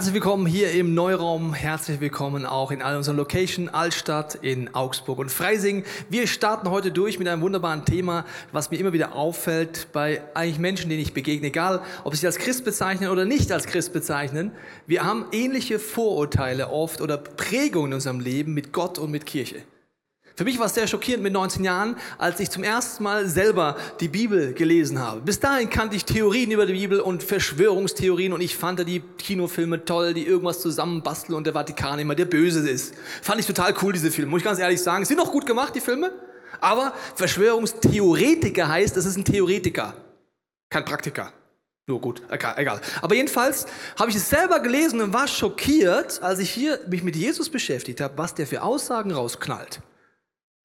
Herzlich willkommen hier im Neuraum. Herzlich willkommen auch in all unseren Location Altstadt in Augsburg und Freising. Wir starten heute durch mit einem wunderbaren Thema, was mir immer wieder auffällt bei eigentlich Menschen, denen ich begegne, egal ob sie sich als Christ bezeichnen oder nicht als Christ bezeichnen. Wir haben ähnliche Vorurteile oft oder Prägungen in unserem Leben mit Gott und mit Kirche. Für mich war es sehr schockierend mit 19 Jahren, als ich zum ersten Mal selber die Bibel gelesen habe. Bis dahin kannte ich Theorien über die Bibel und Verschwörungstheorien und ich fand die Kinofilme toll, die irgendwas zusammenbasteln und der Vatikan immer der Böse ist. Fand ich total cool, diese Filme. Muss ich ganz ehrlich sagen. Sind auch gut gemacht, die Filme. Aber Verschwörungstheoretiker heißt, es ist ein Theoretiker. Kein Praktiker. Nur gut, egal. Aber jedenfalls habe ich es selber gelesen und war schockiert, als ich hier mich mit Jesus beschäftigt habe, was der für Aussagen rausknallt.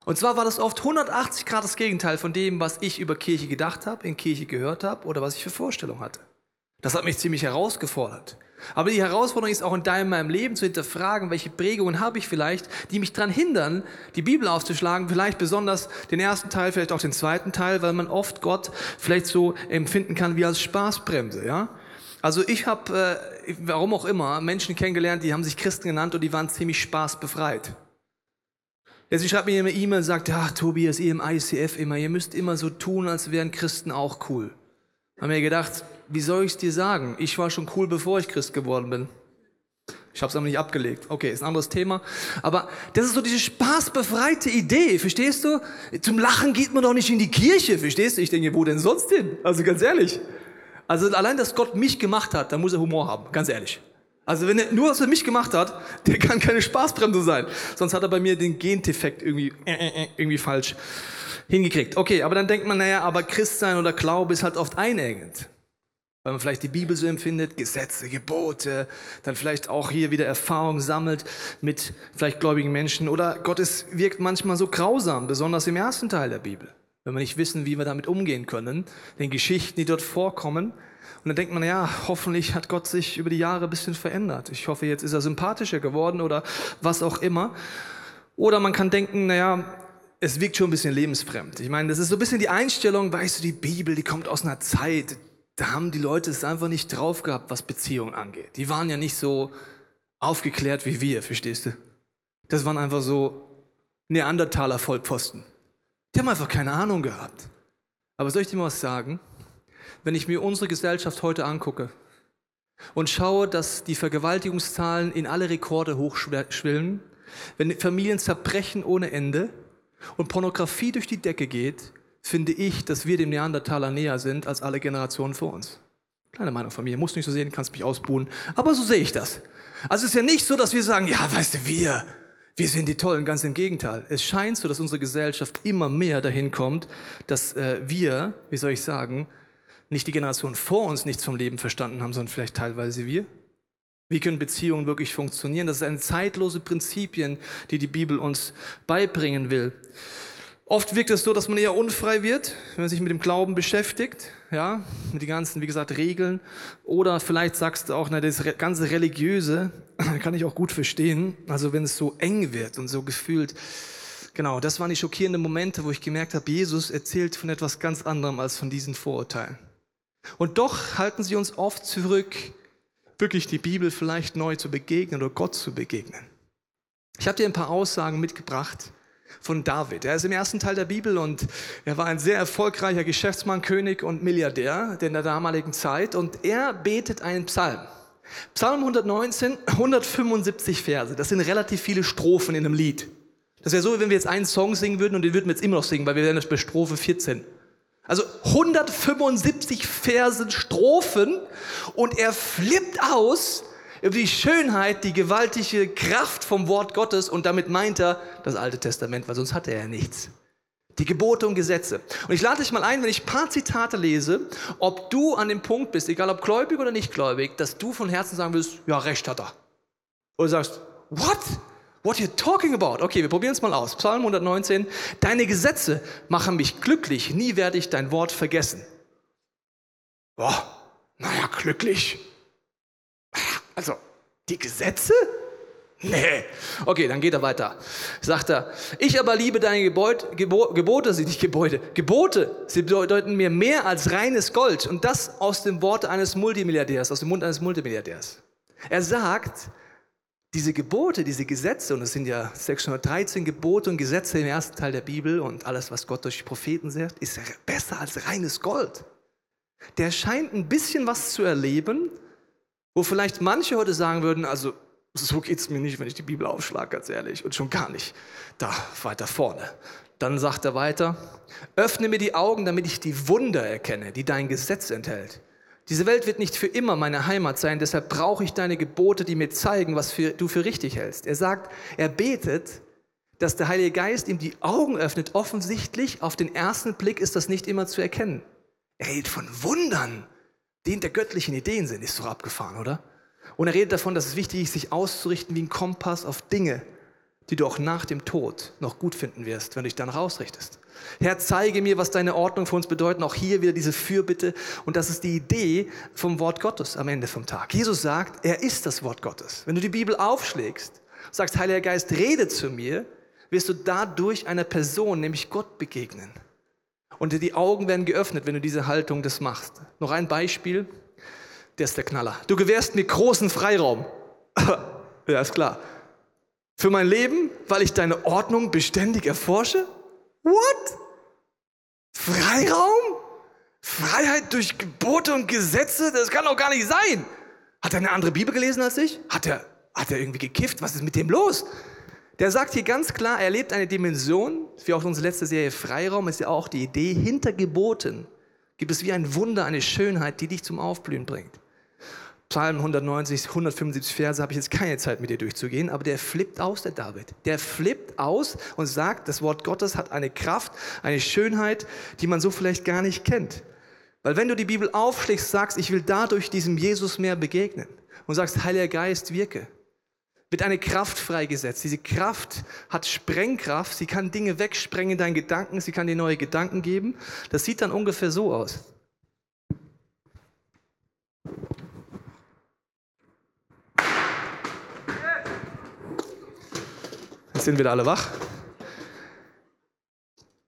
Und zwar war das oft 180 Grad das Gegenteil von dem, was ich über Kirche gedacht habe, in Kirche gehört habe oder was ich für Vorstellungen hatte. Das hat mich ziemlich herausgefordert. Aber die Herausforderung ist auch in deinem meinem Leben zu hinterfragen, welche Prägungen habe ich vielleicht, die mich daran hindern, die Bibel aufzuschlagen, vielleicht besonders den ersten Teil, vielleicht auch den zweiten Teil, weil man oft Gott vielleicht so empfinden kann wie als Spaßbremse, ja? Also ich habe, äh, warum auch immer, Menschen kennengelernt, die haben sich Christen genannt und die waren ziemlich spaßbefreit. Sie schreibt mir eine E-Mail und sagt, ja, Tobias, ihr im ICF immer, ihr müsst immer so tun, als wären Christen auch cool. Haben mir gedacht, wie soll ich es dir sagen? Ich war schon cool, bevor ich Christ geworden bin. Ich habe es aber nicht abgelegt. Okay, ist ein anderes Thema. Aber das ist so diese spaßbefreite Idee, verstehst du? Zum Lachen geht man doch nicht in die Kirche, verstehst du? Ich denke, wo denn sonst hin? Also ganz ehrlich. Also allein, dass Gott mich gemacht hat, da muss er Humor haben, ganz ehrlich. Also wenn er nur was für mich gemacht hat, der kann keine Spaßbremse sein. Sonst hat er bei mir den Gendefekt irgendwie, äh, äh, äh, irgendwie falsch hingekriegt. Okay, aber dann denkt man, naja, aber Christsein oder Glaube ist halt oft einengend. Weil man vielleicht die Bibel so empfindet, Gesetze, Gebote, dann vielleicht auch hier wieder Erfahrung sammelt mit vielleicht gläubigen Menschen. Oder Gott ist, wirkt manchmal so grausam, besonders im ersten Teil der Bibel. Wenn wir nicht wissen, wie wir damit umgehen können, den Geschichten, die dort vorkommen, und dann denkt man, ja, hoffentlich hat Gott sich über die Jahre ein bisschen verändert. Ich hoffe, jetzt ist er sympathischer geworden oder was auch immer. Oder man kann denken, naja, es wirkt schon ein bisschen lebensfremd. Ich meine, das ist so ein bisschen die Einstellung, weißt du, die Bibel, die kommt aus einer Zeit, da haben die Leute es einfach nicht drauf gehabt, was Beziehungen angeht. Die waren ja nicht so aufgeklärt wie wir, verstehst du? Das waren einfach so Neandertaler Vollpfosten. Die haben einfach keine Ahnung gehabt. Aber soll ich dir mal was sagen? Wenn ich mir unsere Gesellschaft heute angucke und schaue, dass die Vergewaltigungszahlen in alle Rekorde hochschwillen, wenn Familien zerbrechen ohne Ende und Pornografie durch die Decke geht, finde ich, dass wir dem Neandertaler näher sind als alle Generationen vor uns. Kleine Meinung von mir, muss nicht so sehen, kannst mich ausbuhen, aber so sehe ich das. Also es ist ja nicht so, dass wir sagen, ja, weißt du, wir, wir sind die Tollen, ganz im Gegenteil. Es scheint so, dass unsere Gesellschaft immer mehr dahin kommt, dass äh, wir, wie soll ich sagen, nicht die Generation vor uns nichts vom Leben verstanden haben, sondern vielleicht teilweise wir? Wie können Beziehungen wirklich funktionieren? Das sind zeitlose Prinzipien, die die Bibel uns beibringen will. Oft wirkt es so, dass man eher unfrei wird, wenn man sich mit dem Glauben beschäftigt, ja, mit den ganzen, wie gesagt, Regeln. Oder vielleicht sagst du auch, na, das ganze Religiöse kann ich auch gut verstehen. Also wenn es so eng wird und so gefühlt, genau, das waren die schockierenden Momente, wo ich gemerkt habe, Jesus erzählt von etwas ganz anderem als von diesen Vorurteilen. Und doch halten sie uns oft zurück, wirklich die Bibel vielleicht neu zu begegnen oder Gott zu begegnen. Ich habe dir ein paar Aussagen mitgebracht von David. Er ist im ersten Teil der Bibel und er war ein sehr erfolgreicher Geschäftsmann, König und Milliardär in der damaligen Zeit und er betet einen Psalm. Psalm 119, 175 Verse. Das sind relativ viele Strophen in einem Lied. Das wäre so, wenn wir jetzt einen Song singen würden und den würden wir jetzt immer noch singen, weil wir wären jetzt bei Strophe 14. Also 175 Versen Strophen und er flippt aus über die Schönheit, die gewaltige Kraft vom Wort Gottes und damit meint er das Alte Testament, weil sonst hatte er ja nichts. Die Gebote und Gesetze. Und ich lade dich mal ein, wenn ich ein paar Zitate lese, ob du an dem Punkt bist, egal ob gläubig oder nicht gläubig, dass du von Herzen sagen willst, ja, recht hat er. Oder sagst, what? What you talking about? Okay, wir probieren es mal aus. Psalm 119. Deine Gesetze machen mich glücklich. Nie werde ich dein Wort vergessen. Boah, naja, glücklich. Also, die Gesetze? Nee. Okay, dann geht er weiter. Sagt er, ich aber liebe deine Gebäude, Gebo Gebote, sind nicht Gebäude, Gebote, sie bedeuten mir mehr als reines Gold. Und das aus dem Wort eines Multimilliardärs, aus dem Mund eines Multimilliardärs. Er sagt, diese Gebote, diese Gesetze, und es sind ja 613 Gebote und Gesetze im ersten Teil der Bibel und alles, was Gott durch die Propheten sagt, ist besser als reines Gold. Der scheint ein bisschen was zu erleben, wo vielleicht manche heute sagen würden, also so geht es mir nicht, wenn ich die Bibel aufschlage, ganz ehrlich, und schon gar nicht da weiter vorne. Dann sagt er weiter, öffne mir die Augen, damit ich die Wunder erkenne, die dein Gesetz enthält. Diese Welt wird nicht für immer meine Heimat sein, deshalb brauche ich deine Gebote, die mir zeigen, was für, du für richtig hältst. Er sagt, er betet, dass der Heilige Geist ihm die Augen öffnet. Offensichtlich, auf den ersten Blick ist das nicht immer zu erkennen. Er redet von Wundern, die in der göttlichen Ideen sind. Ist doch abgefahren, oder? Und er redet davon, dass es wichtig ist, sich auszurichten wie ein Kompass auf Dinge, die du auch nach dem Tod noch gut finden wirst, wenn du dich dann rausrichtest. Herr, zeige mir, was deine Ordnung für uns bedeutet. Auch hier wieder diese Fürbitte. Und das ist die Idee vom Wort Gottes am Ende vom Tag. Jesus sagt, er ist das Wort Gottes. Wenn du die Bibel aufschlägst, sagst, Heiliger Geist, rede zu mir, wirst du dadurch einer Person, nämlich Gott, begegnen. Und die Augen werden geöffnet, wenn du diese Haltung das machst. Noch ein Beispiel, der ist der Knaller. Du gewährst mir großen Freiraum. ja, ist klar. Für mein Leben, weil ich deine Ordnung beständig erforsche? What? Freiraum? Freiheit durch Gebote und Gesetze? Das kann doch gar nicht sein. Hat er eine andere Bibel gelesen als ich? Hat er, hat er irgendwie gekifft? Was ist mit dem los? Der sagt hier ganz klar, er lebt eine Dimension, wie auch unsere letzte Serie Freiraum ist ja auch die Idee, hinter Geboten gibt es wie ein Wunder, eine Schönheit, die dich zum Aufblühen bringt. Psalm 190, 175 Verse habe ich jetzt keine Zeit mit dir durchzugehen, aber der flippt aus, der David. Der flippt aus und sagt, das Wort Gottes hat eine Kraft, eine Schönheit, die man so vielleicht gar nicht kennt. Weil wenn du die Bibel aufschlägst, sagst, ich will dadurch diesem Jesus mehr begegnen und sagst, Heiliger Geist, wirke, wird eine Kraft freigesetzt. Diese Kraft hat Sprengkraft, sie kann Dinge wegsprengen in deinen Gedanken, sie kann dir neue Gedanken geben. Das sieht dann ungefähr so aus. Sind wieder alle wach.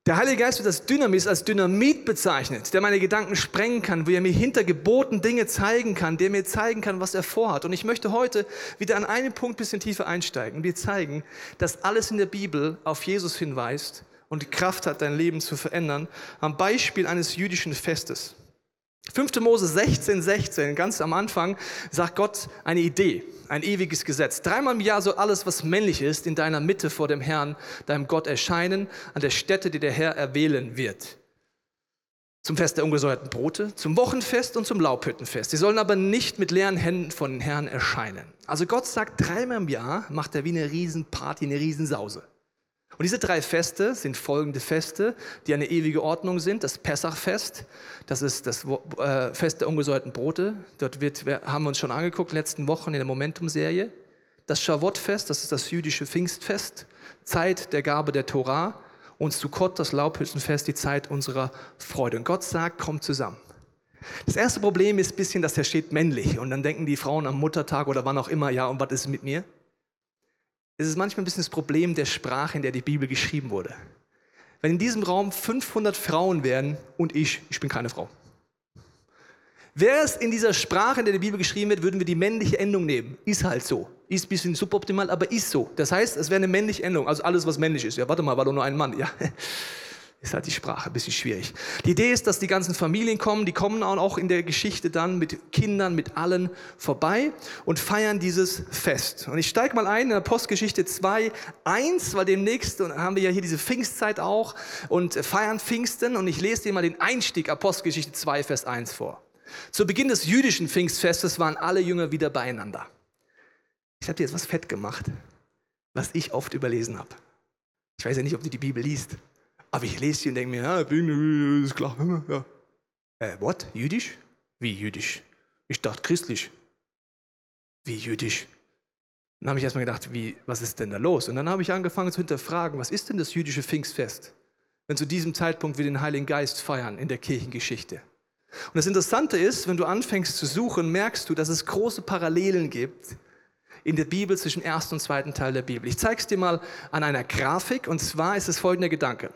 Der Heilige Geist wird als Dynamis, als Dynamit bezeichnet, der meine Gedanken sprengen kann, wo er mir hinter Geboten Dinge zeigen kann, der mir zeigen kann, was er vorhat. Und ich möchte heute wieder an einen Punkt ein bisschen tiefer einsteigen dir zeigen, dass alles in der Bibel auf Jesus hinweist und die Kraft hat, dein Leben zu verändern, am Beispiel eines jüdischen Festes. 5. Mose 16, 16, ganz am Anfang, sagt Gott eine Idee, ein ewiges Gesetz. Dreimal im Jahr soll alles, was männlich ist, in deiner Mitte vor dem Herrn, deinem Gott erscheinen, an der Stätte, die der Herr erwählen wird. Zum Fest der ungesäuerten Brote, zum Wochenfest und zum Laubhüttenfest. Sie sollen aber nicht mit leeren Händen von den Herrn erscheinen. Also Gott sagt, dreimal im Jahr macht er wie eine Riesenparty, eine Riesensause. Und diese drei Feste sind folgende Feste, die eine ewige Ordnung sind. Das Pessachfest, das ist das äh, Fest der ungesäuerten Brote. Dort wird, haben wir uns schon angeguckt, letzten Wochen in der Momentum-Serie. Das Shavuot-Fest, das ist das jüdische Pfingstfest, Zeit der Gabe der Torah. Und Sukkot, das Laubhüttenfest, die Zeit unserer Freude. Und Gott sagt, kommt zusammen. Das erste Problem ist ein bisschen, dass er steht männlich. Und dann denken die Frauen am Muttertag oder wann auch immer, ja, und was ist mit mir? Es ist manchmal ein bisschen das Problem der Sprache, in der die Bibel geschrieben wurde. Wenn in diesem Raum 500 Frauen wären und ich, ich bin keine Frau. Wäre es in dieser Sprache, in der die Bibel geschrieben wird, würden wir die männliche Endung nehmen. Ist halt so. Ist ein bisschen suboptimal, aber ist so. Das heißt, es wäre eine männliche Endung, also alles, was männlich ist. Ja, warte mal, war doch nur ein Mann. Ja, ist halt die Sprache ein bisschen schwierig. Die Idee ist, dass die ganzen Familien kommen, die kommen auch in der Geschichte dann mit Kindern, mit allen vorbei und feiern dieses Fest. Und ich steige mal ein in der Postgeschichte 2, 1, weil demnächst haben wir ja hier diese Pfingstzeit auch und feiern Pfingsten und ich lese dir mal den Einstieg Apostelgeschichte 2, Vers 1 vor. Zu Beginn des jüdischen Pfingstfestes waren alle Jünger wieder beieinander. Ich habe dir jetzt was fett gemacht, was ich oft überlesen habe. Ich weiß ja nicht, ob du die Bibel liest. Aber ich lese sie und denke mir, ja, bin, ist klar. Ja. Äh, what? Jüdisch? Wie jüdisch? Ich dachte christlich. Wie jüdisch? Dann habe ich erstmal gedacht, wie, was ist denn da los? Und dann habe ich angefangen zu hinterfragen, was ist denn das jüdische Pfingstfest, wenn zu diesem Zeitpunkt wir den Heiligen Geist feiern in der Kirchengeschichte? Und das Interessante ist, wenn du anfängst zu suchen, merkst du, dass es große Parallelen gibt in der Bibel zwischen ersten und zweiten Teil der Bibel. Ich zeige es dir mal an einer Grafik und zwar ist es folgender Gedanke.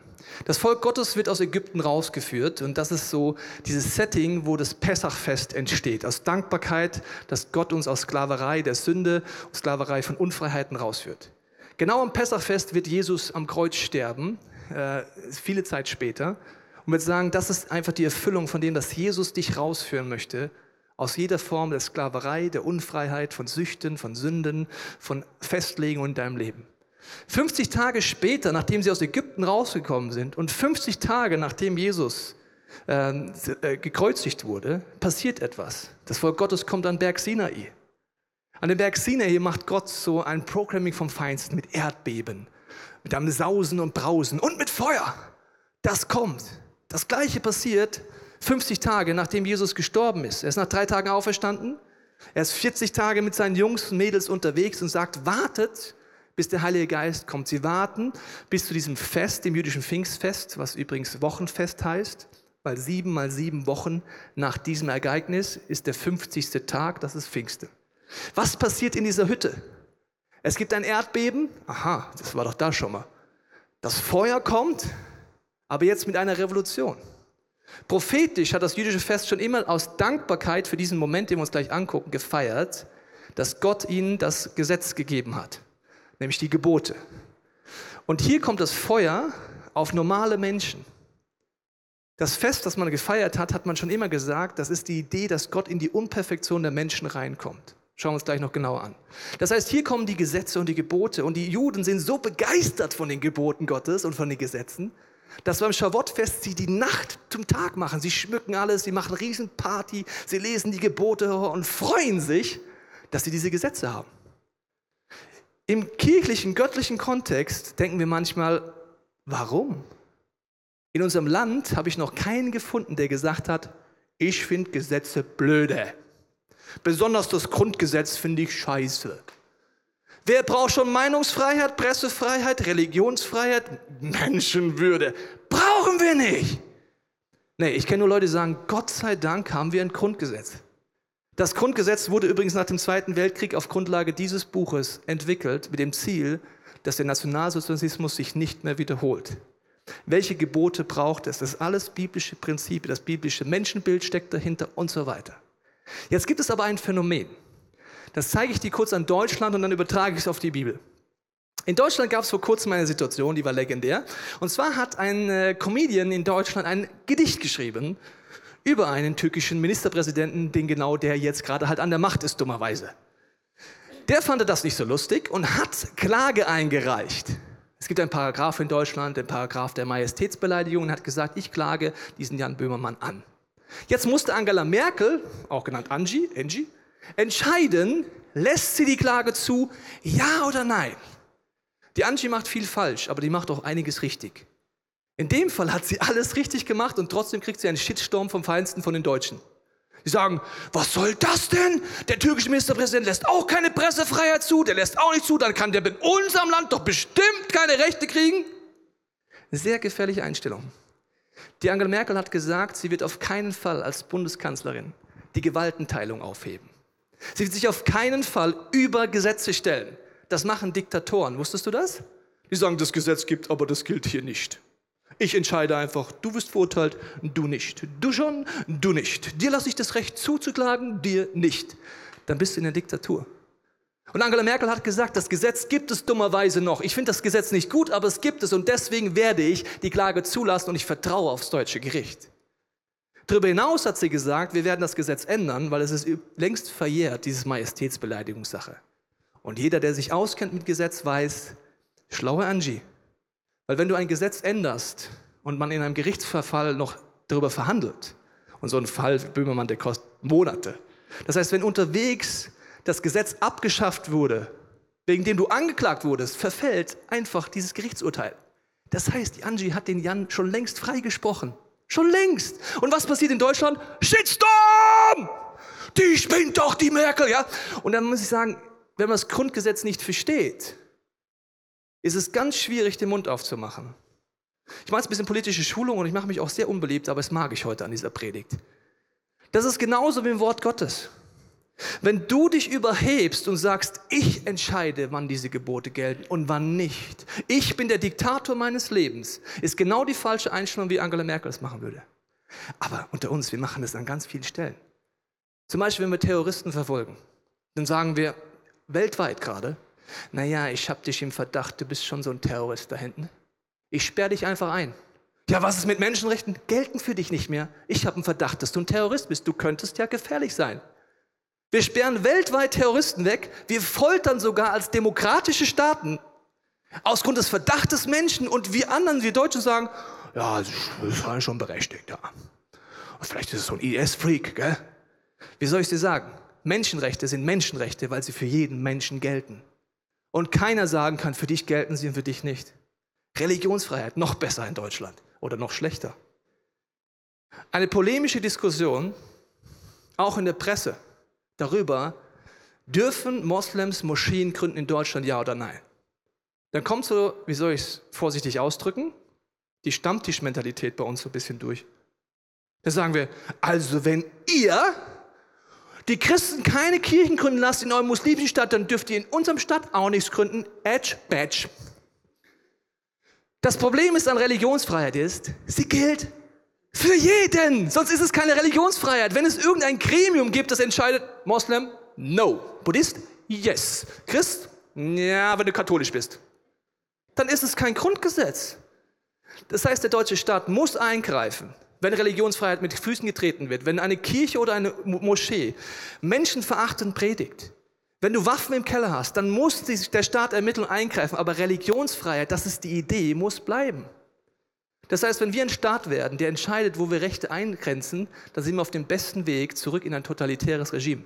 Das Volk Gottes wird aus Ägypten rausgeführt und das ist so dieses Setting, wo das Pessachfest entsteht. Aus Dankbarkeit, dass Gott uns aus Sklaverei der Sünde, Sklaverei von Unfreiheiten rausführt. Genau am Pessachfest wird Jesus am Kreuz sterben, äh, viele Zeit später. Und wird sagen, das ist einfach die Erfüllung von dem, dass Jesus dich rausführen möchte aus jeder Form der Sklaverei, der Unfreiheit, von Süchten, von Sünden, von Festlegungen in deinem Leben. 50 Tage später, nachdem sie aus Ägypten rausgekommen sind und 50 Tage nachdem Jesus ähm, äh, gekreuzigt wurde, passiert etwas. Das Volk Gottes kommt an Berg Sinai. An dem Berg Sinai macht Gott so ein Programming vom Feinsten mit Erdbeben, mit einem Sausen und Brausen und mit Feuer. Das kommt. Das gleiche passiert 50 Tage nachdem Jesus gestorben ist. Er ist nach drei Tagen auferstanden. Er ist 40 Tage mit seinen Jungs und Mädels unterwegs und sagt, wartet, bis der Heilige Geist kommt. Sie warten bis zu diesem Fest, dem jüdischen Pfingstfest, was übrigens Wochenfest heißt, weil sieben mal sieben Wochen nach diesem Ereignis ist der 50. Tag, das ist Pfingste. Was passiert in dieser Hütte? Es gibt ein Erdbeben. Aha, das war doch da schon mal. Das Feuer kommt, aber jetzt mit einer Revolution. Prophetisch hat das jüdische Fest schon immer aus Dankbarkeit für diesen Moment, den wir uns gleich angucken, gefeiert, dass Gott ihnen das Gesetz gegeben hat, nämlich die Gebote. Und hier kommt das Feuer auf normale Menschen. Das Fest, das man gefeiert hat, hat man schon immer gesagt, das ist die Idee, dass Gott in die Unperfektion der Menschen reinkommt. Schauen wir uns gleich noch genauer an. Das heißt, hier kommen die Gesetze und die Gebote und die Juden sind so begeistert von den Geboten Gottes und von den Gesetzen, dass beim Schavottfest sie die Nacht zum Tag machen. Sie schmücken alles, sie machen Riesenparty, sie lesen die Gebote und freuen sich, dass sie diese Gesetze haben. Im kirchlichen, göttlichen Kontext denken wir manchmal, warum? In unserem Land habe ich noch keinen gefunden, der gesagt hat, ich finde Gesetze blöde. Besonders das Grundgesetz finde ich scheiße. Wer braucht schon Meinungsfreiheit, Pressefreiheit, Religionsfreiheit, Menschenwürde? Brauchen wir nicht. Nee, ich kenne nur Leute, die sagen, Gott sei Dank haben wir ein Grundgesetz. Das Grundgesetz wurde übrigens nach dem Zweiten Weltkrieg auf Grundlage dieses Buches entwickelt mit dem Ziel, dass der Nationalsozialismus sich nicht mehr wiederholt. Welche Gebote braucht es? Das ist alles biblische Prinzipien, das biblische Menschenbild steckt dahinter und so weiter. Jetzt gibt es aber ein Phänomen. Das zeige ich dir kurz an Deutschland und dann übertrage ich es auf die Bibel. In Deutschland gab es vor kurzem eine Situation, die war legendär. Und zwar hat ein äh, Comedian in Deutschland ein Gedicht geschrieben über einen türkischen Ministerpräsidenten, den genau der jetzt gerade halt an der Macht ist, dummerweise. Der fand das nicht so lustig und hat Klage eingereicht. Es gibt einen Paragraph in Deutschland, den Paragraph der Majestätsbeleidigung, und hat gesagt, ich klage diesen Jan Böhmermann an. Jetzt musste Angela Merkel, auch genannt Angie, Angie, entscheiden, lässt sie die Klage zu, ja oder nein. Die Angie macht viel falsch, aber die macht auch einiges richtig. In dem Fall hat sie alles richtig gemacht und trotzdem kriegt sie einen Shitstorm vom Feinsten von den Deutschen. Die sagen, was soll das denn? Der türkische Ministerpräsident lässt auch keine Pressefreiheit zu, der lässt auch nicht zu, dann kann der in unserem Land doch bestimmt keine Rechte kriegen. Sehr gefährliche Einstellung. Die Angela Merkel hat gesagt, sie wird auf keinen Fall als Bundeskanzlerin die Gewaltenteilung aufheben. Sie wird sich auf keinen Fall über Gesetze stellen. Das machen Diktatoren. Wusstest du das? Die sagen, das Gesetz gibt, aber das gilt hier nicht. Ich entscheide einfach, du wirst verurteilt, du nicht. Du schon, du nicht. Dir lasse ich das Recht zuzuklagen, dir nicht. Dann bist du in der Diktatur. Und Angela Merkel hat gesagt, das Gesetz gibt es dummerweise noch. Ich finde das Gesetz nicht gut, aber es gibt es und deswegen werde ich die Klage zulassen und ich vertraue aufs deutsche Gericht. Darüber hinaus hat sie gesagt, wir werden das Gesetz ändern, weil es ist längst verjährt, diese Majestätsbeleidigungssache. Und jeder, der sich auskennt mit Gesetz, weiß, schlaue Angie. Weil wenn du ein Gesetz änderst und man in einem Gerichtsverfall noch darüber verhandelt, und so ein Fall Böhmermann, der kostet Monate. Das heißt, wenn unterwegs das Gesetz abgeschafft wurde, wegen dem du angeklagt wurdest, verfällt einfach dieses Gerichtsurteil. Das heißt, die Angie hat den Jan schon längst freigesprochen. Schon längst. Und was passiert in Deutschland? Shitstorm! Die spinnt doch, die Merkel, ja? Und dann muss ich sagen, wenn man das Grundgesetz nicht versteht, ist es ganz schwierig, den Mund aufzumachen. Ich mache jetzt ein bisschen politische Schulung und ich mache mich auch sehr unbeliebt, aber es mag ich heute an dieser Predigt. Das ist genauso wie im Wort Gottes. Wenn du dich überhebst und sagst, ich entscheide, wann diese Gebote gelten und wann nicht, ich bin der Diktator meines Lebens, ist genau die falsche Einstellung, wie Angela Merkel es machen würde. Aber unter uns, wir machen das an ganz vielen Stellen. Zum Beispiel, wenn wir Terroristen verfolgen, dann sagen wir weltweit gerade, naja, ich habe dich im Verdacht, du bist schon so ein Terrorist da hinten. Ich sperre dich einfach ein. Ja, was ist mit Menschenrechten? Gelten für dich nicht mehr. Ich habe einen Verdacht, dass du ein Terrorist bist. Du könntest ja gefährlich sein. Wir sperren weltweit Terroristen weg. Wir foltern sogar als demokratische Staaten aus Grund des Verdachtes Menschen und wir anderen, wir Deutschen sagen, ja, das ist schon berechtigt, ja. Vielleicht ist es so ein IS-Freak, gell? Wie soll ich dir sagen? Menschenrechte sind Menschenrechte, weil sie für jeden Menschen gelten. Und keiner sagen kann, für dich gelten sie und für dich nicht. Religionsfreiheit, noch besser in Deutschland oder noch schlechter. Eine polemische Diskussion, auch in der Presse, darüber, dürfen Moslems Moscheen gründen in Deutschland, ja oder nein? Dann kommt so, wie soll ich es vorsichtig ausdrücken, die Stammtischmentalität bei uns so ein bisschen durch. Da sagen wir, also wenn ihr die Christen keine Kirchen gründen lasst in eurem muslimischen Stadt, dann dürft ihr in unserem Stadt auch nichts gründen. Edge, badge. Das Problem ist an Religionsfreiheit ist, sie gilt für jeden. Sonst ist es keine Religionsfreiheit. Wenn es irgendein Gremium gibt, das entscheidet, Moslem, no. Buddhist, yes. Christ, ja, wenn du katholisch bist. Dann ist es kein Grundgesetz. Das heißt, der deutsche Staat muss eingreifen, wenn Religionsfreiheit mit Füßen getreten wird, wenn eine Kirche oder eine Moschee menschenverachtend predigt. Wenn du Waffen im Keller hast, dann muss der Staat ermitteln eingreifen. Aber Religionsfreiheit, das ist die Idee, muss bleiben. Das heißt, wenn wir ein Staat werden, der entscheidet, wo wir Rechte eingrenzen, dann sind wir auf dem besten Weg zurück in ein totalitäres Regime.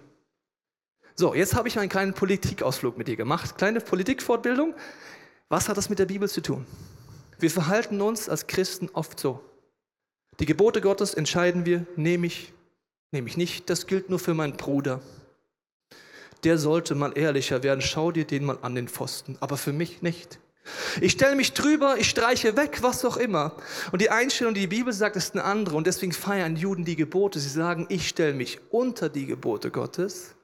So, jetzt habe ich einen kleinen Politikausflug mit dir gemacht. Kleine Politikfortbildung. Was hat das mit der Bibel zu tun? Wir verhalten uns als Christen oft so. Die Gebote Gottes entscheiden wir, nehme ich, nehme ich nicht. Das gilt nur für meinen Bruder der sollte mal ehrlicher werden. Schau dir den mal an den Pfosten, aber für mich nicht. Ich stelle mich drüber, ich streiche weg, was auch immer. Und die Einstellung, die die Bibel sagt, ist eine andere. Und deswegen feiern Juden die Gebote. Sie sagen, ich stelle mich unter die Gebote Gottes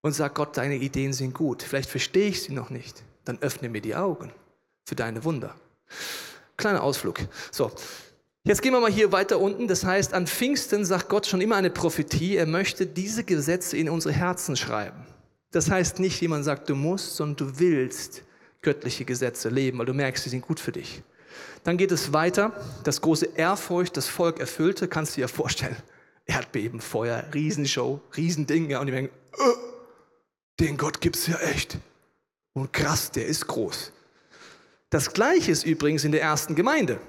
und sage, Gott, deine Ideen sind gut. Vielleicht verstehe ich sie noch nicht. Dann öffne mir die Augen für deine Wunder. Kleiner Ausflug. So, Jetzt gehen wir mal hier weiter unten. Das heißt, an Pfingsten sagt Gott schon immer eine Prophetie. Er möchte diese Gesetze in unsere Herzen schreiben. Das heißt nicht, wie man sagt, du musst, sondern du willst göttliche Gesetze leben, weil du merkst, sie sind gut für dich. Dann geht es weiter. Das große Ehrfurcht, das Volk erfüllte, kannst du dir vorstellen. Erdbeben, Feuer, Riesenshow, Riesending. Ja, und die denken, oh, den Gott gibt es ja echt. Und krass, der ist groß. Das Gleiche ist übrigens in der ersten Gemeinde.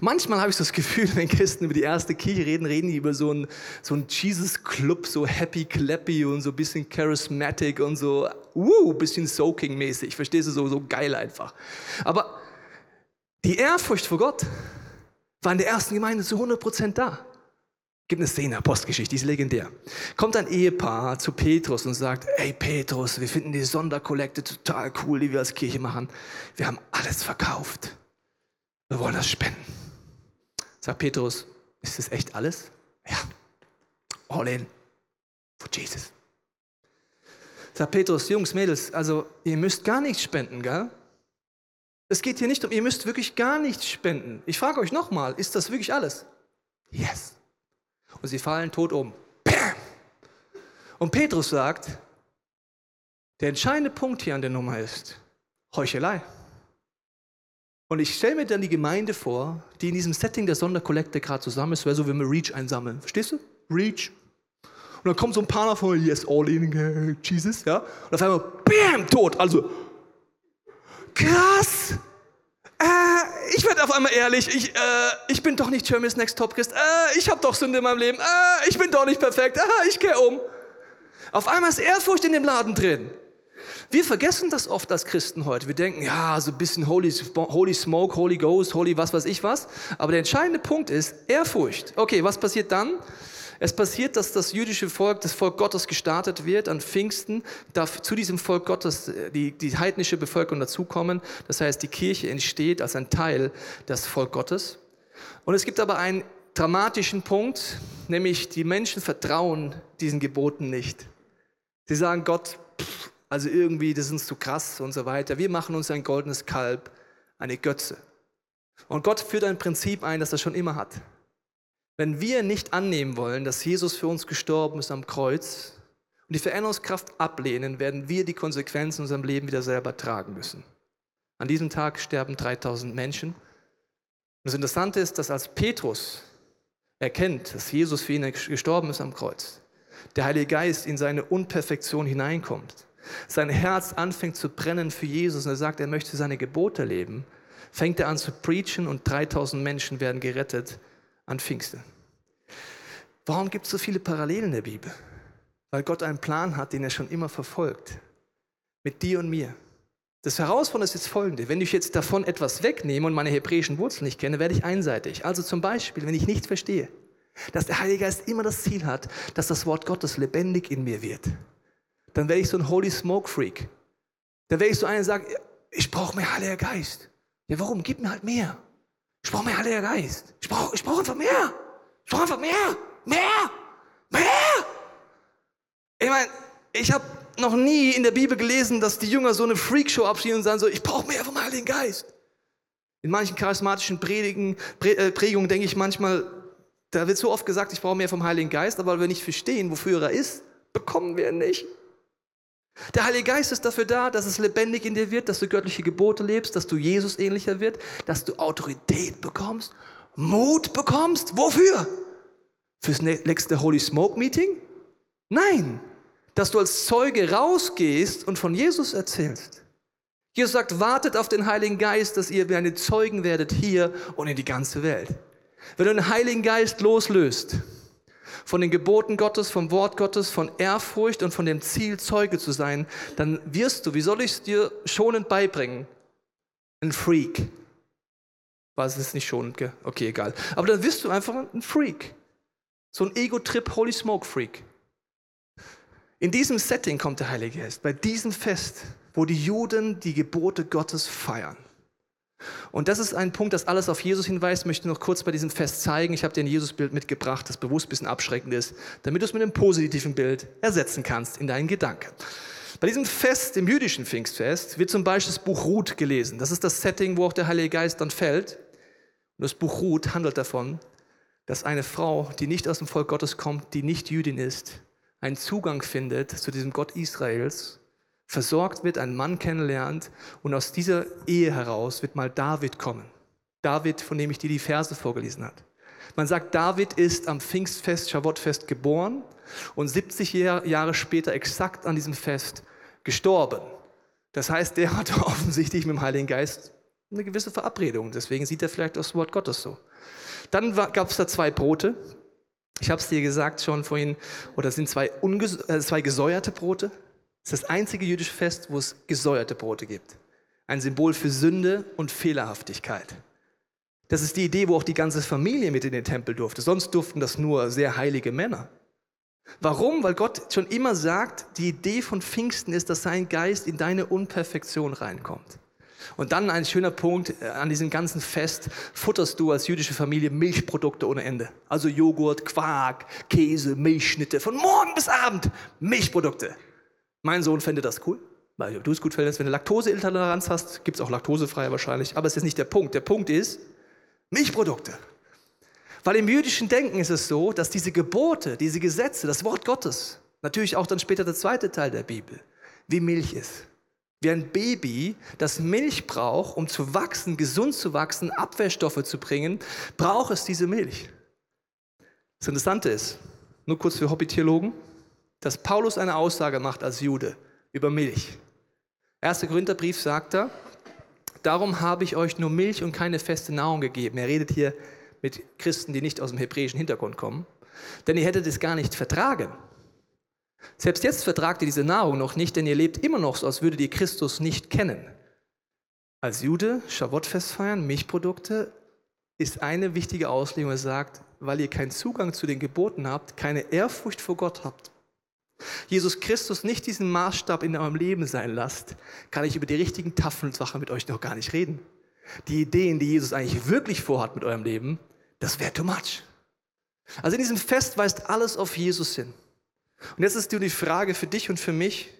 Manchmal habe ich das Gefühl, wenn Christen über die erste Kirche reden, reden die über so einen, so einen Jesus-Club, so happy, clappy und so ein bisschen charismatic und so, uh, bisschen soaking-mäßig. Verstehst du, so, so geil einfach. Aber die Ehrfurcht vor Gott war in der ersten Gemeinde zu 100% da. Gibt eine Szene, Postgeschichte, die ist legendär. Kommt ein Ehepaar zu Petrus und sagt, ey Petrus, wir finden die Sonderkollekte total cool, die wir als Kirche machen. Wir haben alles verkauft. Wir wollen das spenden. Sagt Petrus, ist das echt alles? Ja. All in. For Jesus. Sagt Petrus, Jungs, Mädels, also ihr müsst gar nichts spenden, gell? Es geht hier nicht um, ihr müsst wirklich gar nichts spenden. Ich frage euch nochmal, ist das wirklich alles? Yes. Und sie fallen tot um. Bam! Und Petrus sagt, der entscheidende Punkt hier an der Nummer ist Heuchelei. Und ich stelle mir dann die Gemeinde vor, die in diesem Setting der Sonderkollekte gerade zusammen ist, wäre so, wenn wir Reach einsammeln. Verstehst du? Reach. Und dann kommt so ein Partner von, yes, all in, Jesus, ja. Und auf einmal, bam, tot. Also, krass. Äh, ich werde auf einmal ehrlich, ich, äh, ich bin doch nicht Germany's Next Top Christ. Äh, ich habe doch Sünde in meinem Leben. Äh, ich bin doch nicht perfekt. Äh, ich gehe um. Auf einmal ist Ehrfurcht in dem Laden drin. Wir vergessen das oft als Christen heute. Wir denken, ja, so ein bisschen Holy, Holy Smoke, Holy Ghost, Holy was weiß ich was. Aber der entscheidende Punkt ist Ehrfurcht. Okay, was passiert dann? Es passiert, dass das jüdische Volk, das Volk Gottes gestartet wird an Pfingsten, darf zu diesem Volk Gottes äh, die, die heidnische Bevölkerung dazukommen. Das heißt, die Kirche entsteht als ein Teil des Volk Gottes. Und es gibt aber einen dramatischen Punkt, nämlich die Menschen vertrauen diesen Geboten nicht. Sie sagen Gott, pff, also irgendwie, das ist uns zu krass und so weiter. Wir machen uns ein goldenes Kalb, eine Götze. Und Gott führt ein Prinzip ein, das er schon immer hat. Wenn wir nicht annehmen wollen, dass Jesus für uns gestorben ist am Kreuz und die Veränderungskraft ablehnen, werden wir die Konsequenzen in unserem Leben wieder selber tragen müssen. An diesem Tag sterben 3000 Menschen. Und das Interessante ist, dass als Petrus erkennt, dass Jesus für ihn gestorben ist am Kreuz, der Heilige Geist in seine Unperfektion hineinkommt, sein Herz anfängt zu brennen für Jesus und er sagt, er möchte seine Gebote leben, fängt er an zu preachen und 3000 Menschen werden gerettet an Pfingsten. Warum gibt es so viele Parallelen in der Bibel? Weil Gott einen Plan hat, den er schon immer verfolgt. Mit dir und mir. Das Herausfordernde ist jetzt folgende. Wenn ich jetzt davon etwas wegnehme und meine hebräischen Wurzeln nicht kenne, werde ich einseitig. Also zum Beispiel, wenn ich nicht verstehe, dass der Heilige Geist immer das Ziel hat, dass das Wort Gottes lebendig in mir wird, dann werde ich so ein Holy Smoke Freak. Dann werde ich so einer, der sagt, ich brauche mehr Heiliger Geist. Ja, warum? Gib mir halt mehr. Ich brauche mehr Heiliger Geist. Ich brauche ich brauch einfach mehr. Ich brauche einfach mehr. Mehr. Mehr. Ich meine, ich habe noch nie in der Bibel gelesen, dass die Jünger so eine Freakshow abschieben und sagen so, ich brauche mehr vom Heiligen Geist. In manchen charismatischen Predigen, äh, Prägungen denke ich manchmal, da wird so oft gesagt, ich brauche mehr vom Heiligen Geist, aber weil wir nicht verstehen, wofür er ist, bekommen wir ihn nicht. Der Heilige Geist ist dafür da, dass es lebendig in dir wird, dass du göttliche Gebote lebst, dass du Jesus ähnlicher wird, dass du Autorität bekommst, Mut bekommst. Wofür? Fürs nächste Holy Smoke Meeting? Nein, dass du als Zeuge rausgehst und von Jesus erzählst. Jesus sagt, wartet auf den Heiligen Geist, dass ihr meine Zeugen werdet hier und in die ganze Welt. Wenn du den Heiligen Geist loslöst, von den Geboten Gottes, vom Wort Gottes, von Ehrfurcht und von dem Ziel, Zeuge zu sein, dann wirst du, wie soll ich es dir schonend beibringen? Ein Freak. War es nicht schonend, gell? Okay, egal. Aber dann wirst du einfach ein Freak. So ein Ego-Trip, Holy Smoke Freak. In diesem Setting kommt der Heilige Geist, bei diesem Fest, wo die Juden die Gebote Gottes feiern. Und das ist ein Punkt, das alles auf Jesus hinweist. Ich möchte noch kurz bei diesem Fest zeigen. Ich habe dir ein Jesusbild mitgebracht, das bewusst ein bisschen abschreckend ist, damit du es mit einem positiven Bild ersetzen kannst in deinen Gedanken. Bei diesem Fest, dem jüdischen Pfingstfest, wird zum Beispiel das Buch Ruth gelesen. Das ist das Setting, wo auch der Heilige Geist dann fällt. Und das Buch Ruth handelt davon, dass eine Frau, die nicht aus dem Volk Gottes kommt, die nicht Jüdin ist, einen Zugang findet zu diesem Gott Israels versorgt wird, einen Mann kennenlernt und aus dieser Ehe heraus wird mal David kommen. David, von dem ich dir die Verse vorgelesen habe. Man sagt, David ist am Pfingstfest, Schabbatfest geboren und 70 Jahre später exakt an diesem Fest gestorben. Das heißt, der hatte offensichtlich mit dem Heiligen Geist eine gewisse Verabredung. Deswegen sieht er vielleicht das Wort Gottes so. Dann gab es da zwei Brote. Ich habe es dir gesagt schon vorhin, oder sind zwei, äh, zwei gesäuerte Brote. Es ist das einzige jüdische Fest, wo es gesäuerte Brote gibt. Ein Symbol für Sünde und Fehlerhaftigkeit. Das ist die Idee, wo auch die ganze Familie mit in den Tempel durfte. Sonst durften das nur sehr heilige Männer. Warum? Weil Gott schon immer sagt, die Idee von Pfingsten ist, dass sein Geist in deine Unperfektion reinkommt. Und dann ein schöner Punkt, äh, an diesem ganzen Fest futterst du als jüdische Familie Milchprodukte ohne Ende. Also Joghurt, Quark, Käse, Milchschnitte, von morgen bis Abend Milchprodukte. Mein Sohn fände das cool, weil du es gut fändest. Wenn du Laktoseintoleranz hast, gibt es auch laktosefrei wahrscheinlich. Aber es ist nicht der Punkt. Der Punkt ist Milchprodukte. Weil im jüdischen Denken ist es so, dass diese Gebote, diese Gesetze, das Wort Gottes, natürlich auch dann später der zweite Teil der Bibel, wie Milch ist. Wie ein Baby, das Milch braucht, um zu wachsen, gesund zu wachsen, Abwehrstoffe zu bringen, braucht es diese Milch. Das Interessante ist, nur kurz für Hobbytheologen, dass Paulus eine Aussage macht als Jude über Milch. 1. Korintherbrief sagt er, darum habe ich euch nur Milch und keine feste Nahrung gegeben. Er redet hier mit Christen, die nicht aus dem hebräischen Hintergrund kommen, denn ihr hättet es gar nicht vertragen. Selbst jetzt vertragt ihr diese Nahrung noch nicht, denn ihr lebt immer noch so, als würdet ihr Christus nicht kennen. Als Jude, Schavottfest feiern, Milchprodukte, ist eine wichtige Auslegung, er sagt, weil ihr keinen Zugang zu den Geboten habt, keine Ehrfurcht vor Gott habt, Jesus Christus nicht diesen Maßstab in eurem Leben sein lasst, kann ich über die richtigen Tafelsachen mit euch noch gar nicht reden. Die Ideen, die Jesus eigentlich wirklich vorhat mit eurem Leben, das wäre too much. Also in diesem Fest weist alles auf Jesus hin. Und jetzt ist die Frage für dich und für mich,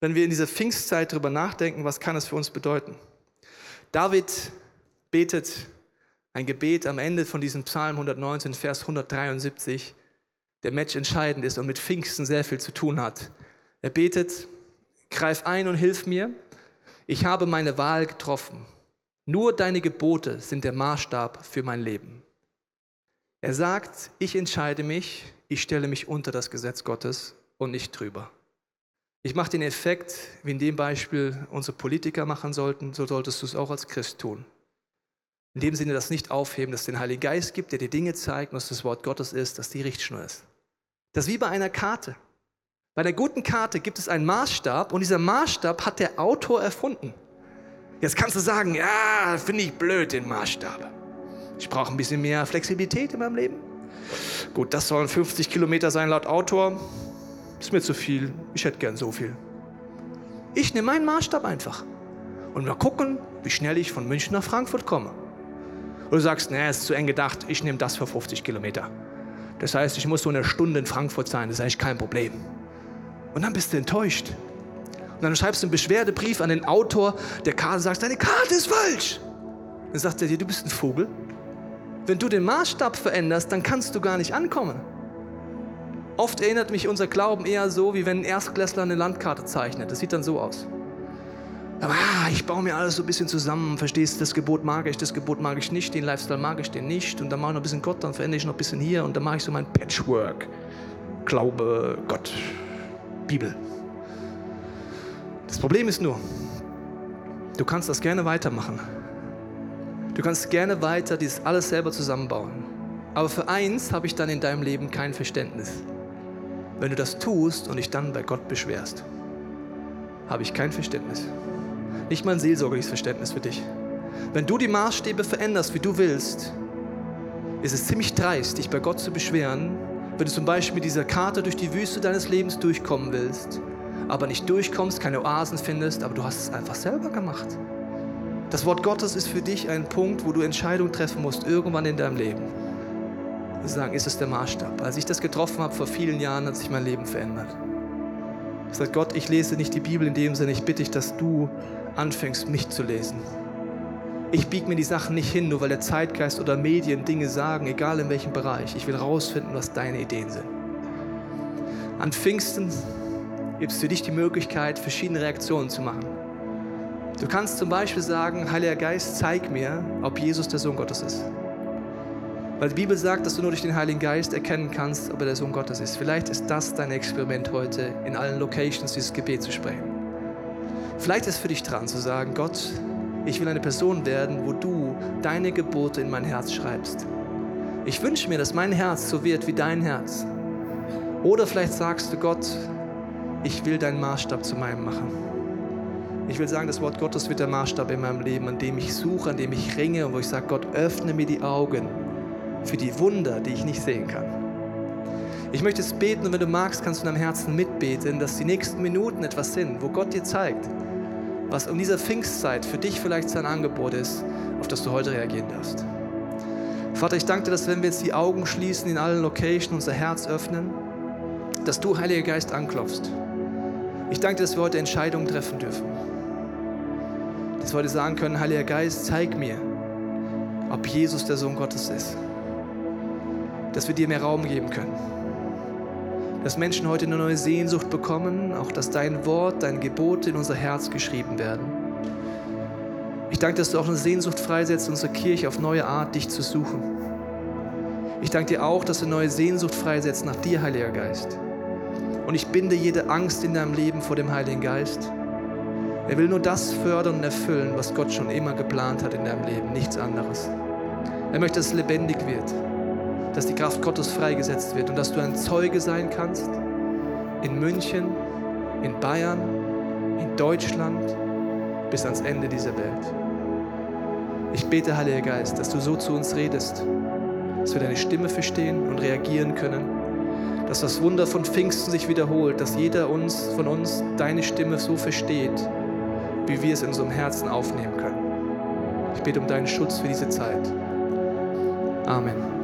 wenn wir in dieser Pfingstzeit darüber nachdenken, was kann es für uns bedeuten? David betet ein Gebet am Ende von diesem Psalm 119, Vers 173, der Match entscheidend ist und mit Pfingsten sehr viel zu tun hat. Er betet, greif ein und hilf mir. Ich habe meine Wahl getroffen. Nur deine Gebote sind der Maßstab für mein Leben. Er sagt, ich entscheide mich, ich stelle mich unter das Gesetz Gottes und nicht drüber. Ich mache den Effekt, wie in dem Beispiel unsere Politiker machen sollten, so solltest du es auch als Christ tun. In dem Sinne das nicht aufheben, dass es den Heiligen Geist gibt, der dir Dinge zeigt und dass das Wort Gottes ist, dass die Richtschnur ist. Das ist wie bei einer Karte. Bei der guten Karte gibt es einen Maßstab und dieser Maßstab hat der Autor erfunden. Jetzt kannst du sagen, ja, finde ich blöd den Maßstab. Ich brauche ein bisschen mehr Flexibilität in meinem Leben. Gut, das sollen 50 Kilometer sein laut Autor. Ist mir zu viel. Ich hätte gern so viel. Ich nehme meinen Maßstab einfach. Und mal gucken, wie schnell ich von München nach Frankfurt komme. Und du sagst, nee, ist zu eng gedacht, ich nehme das für 50 Kilometer. Das heißt, ich muss so eine Stunde in Frankfurt sein, das ist eigentlich kein Problem. Und dann bist du enttäuscht. Und dann schreibst du einen Beschwerdebrief an den Autor der Karte und sagst, deine Karte ist falsch. Dann sagt er dir, du bist ein Vogel. Wenn du den Maßstab veränderst, dann kannst du gar nicht ankommen. Oft erinnert mich unser Glauben eher so, wie wenn ein Erstklässler eine Landkarte zeichnet. Das sieht dann so aus. Aber ah, ich baue mir alles so ein bisschen zusammen, verstehst du, das Gebot mag ich, das Gebot mag ich nicht, den Lifestyle mag ich den nicht und dann mache ich noch ein bisschen Gott, dann verändere ich noch ein bisschen hier und dann mache ich so mein Patchwork. Glaube, Gott, Bibel. Das Problem ist nur, du kannst das gerne weitermachen. Du kannst gerne weiter dieses alles selber zusammenbauen. Aber für eins habe ich dann in deinem Leben kein Verständnis. Wenn du das tust und dich dann bei Gott beschwerst, habe ich kein Verständnis. Nicht mal ein seelsorgerliches Verständnis für dich. Wenn du die Maßstäbe veränderst, wie du willst, ist es ziemlich dreist, dich bei Gott zu beschweren, wenn du zum Beispiel mit dieser Karte durch die Wüste deines Lebens durchkommen willst, aber nicht durchkommst, keine Oasen findest, aber du hast es einfach selber gemacht. Das Wort Gottes ist für dich ein Punkt, wo du Entscheidungen treffen musst, irgendwann in deinem Leben. Wir sagen, ist es der Maßstab. Als ich das getroffen habe vor vielen Jahren, hat sich mein Leben verändert. Ich sage, Gott, ich lese nicht die Bibel in dem Sinne, ich bitte dich, dass du anfängst, mich zu lesen. Ich biege mir die Sachen nicht hin, nur weil der Zeitgeist oder Medien Dinge sagen, egal in welchem Bereich. Ich will rausfinden, was deine Ideen sind. An Pfingsten gibt es für dich die Möglichkeit, verschiedene Reaktionen zu machen. Du kannst zum Beispiel sagen, Heiliger Geist, zeig mir, ob Jesus der Sohn Gottes ist. Weil die Bibel sagt, dass du nur durch den Heiligen Geist erkennen kannst, ob er der Sohn Gottes ist. Vielleicht ist das dein Experiment heute, in allen Locations dieses Gebet zu sprechen. Vielleicht ist es für dich dran zu sagen, Gott, ich will eine Person werden, wo du deine Gebote in mein Herz schreibst. Ich wünsche mir, dass mein Herz so wird wie dein Herz. Oder vielleicht sagst du, Gott, ich will deinen Maßstab zu meinem machen. Ich will sagen, das Wort Gottes wird der Maßstab in meinem Leben, an dem ich suche, an dem ich ringe und wo ich sage, Gott, öffne mir die Augen für die Wunder, die ich nicht sehen kann. Ich möchte es beten und wenn du magst, kannst du in deinem Herzen mitbeten, dass die nächsten Minuten etwas sind, wo Gott dir zeigt, was um dieser Pfingstzeit für dich vielleicht sein Angebot ist, auf das du heute reagieren darfst. Vater, ich danke dir, dass wenn wir jetzt die Augen schließen, in allen Locations unser Herz öffnen, dass du, Heiliger Geist, anklopfst. Ich danke dir, dass wir heute Entscheidungen treffen dürfen. Dass wir heute sagen können, Heiliger Geist, zeig mir, ob Jesus der Sohn Gottes ist. Dass wir dir mehr Raum geben können dass Menschen heute eine neue Sehnsucht bekommen, auch dass dein Wort, dein Gebot in unser Herz geschrieben werden. Ich danke, dass du auch eine Sehnsucht freisetzt, unsere Kirche auf neue Art, dich zu suchen. Ich danke dir auch, dass du eine neue Sehnsucht freisetzt nach dir, Heiliger Geist. Und ich binde jede Angst in deinem Leben vor dem Heiligen Geist. Er will nur das fördern und erfüllen, was Gott schon immer geplant hat in deinem Leben, nichts anderes. Er möchte, dass es lebendig wird dass die Kraft Gottes freigesetzt wird und dass du ein Zeuge sein kannst in München, in Bayern, in Deutschland bis ans Ende dieser Welt. Ich bete, Heiliger Geist, dass du so zu uns redest, dass wir deine Stimme verstehen und reagieren können, dass das Wunder von Pfingsten sich wiederholt, dass jeder uns, von uns deine Stimme so versteht, wie wir es in unserem Herzen aufnehmen können. Ich bete um deinen Schutz für diese Zeit. Amen.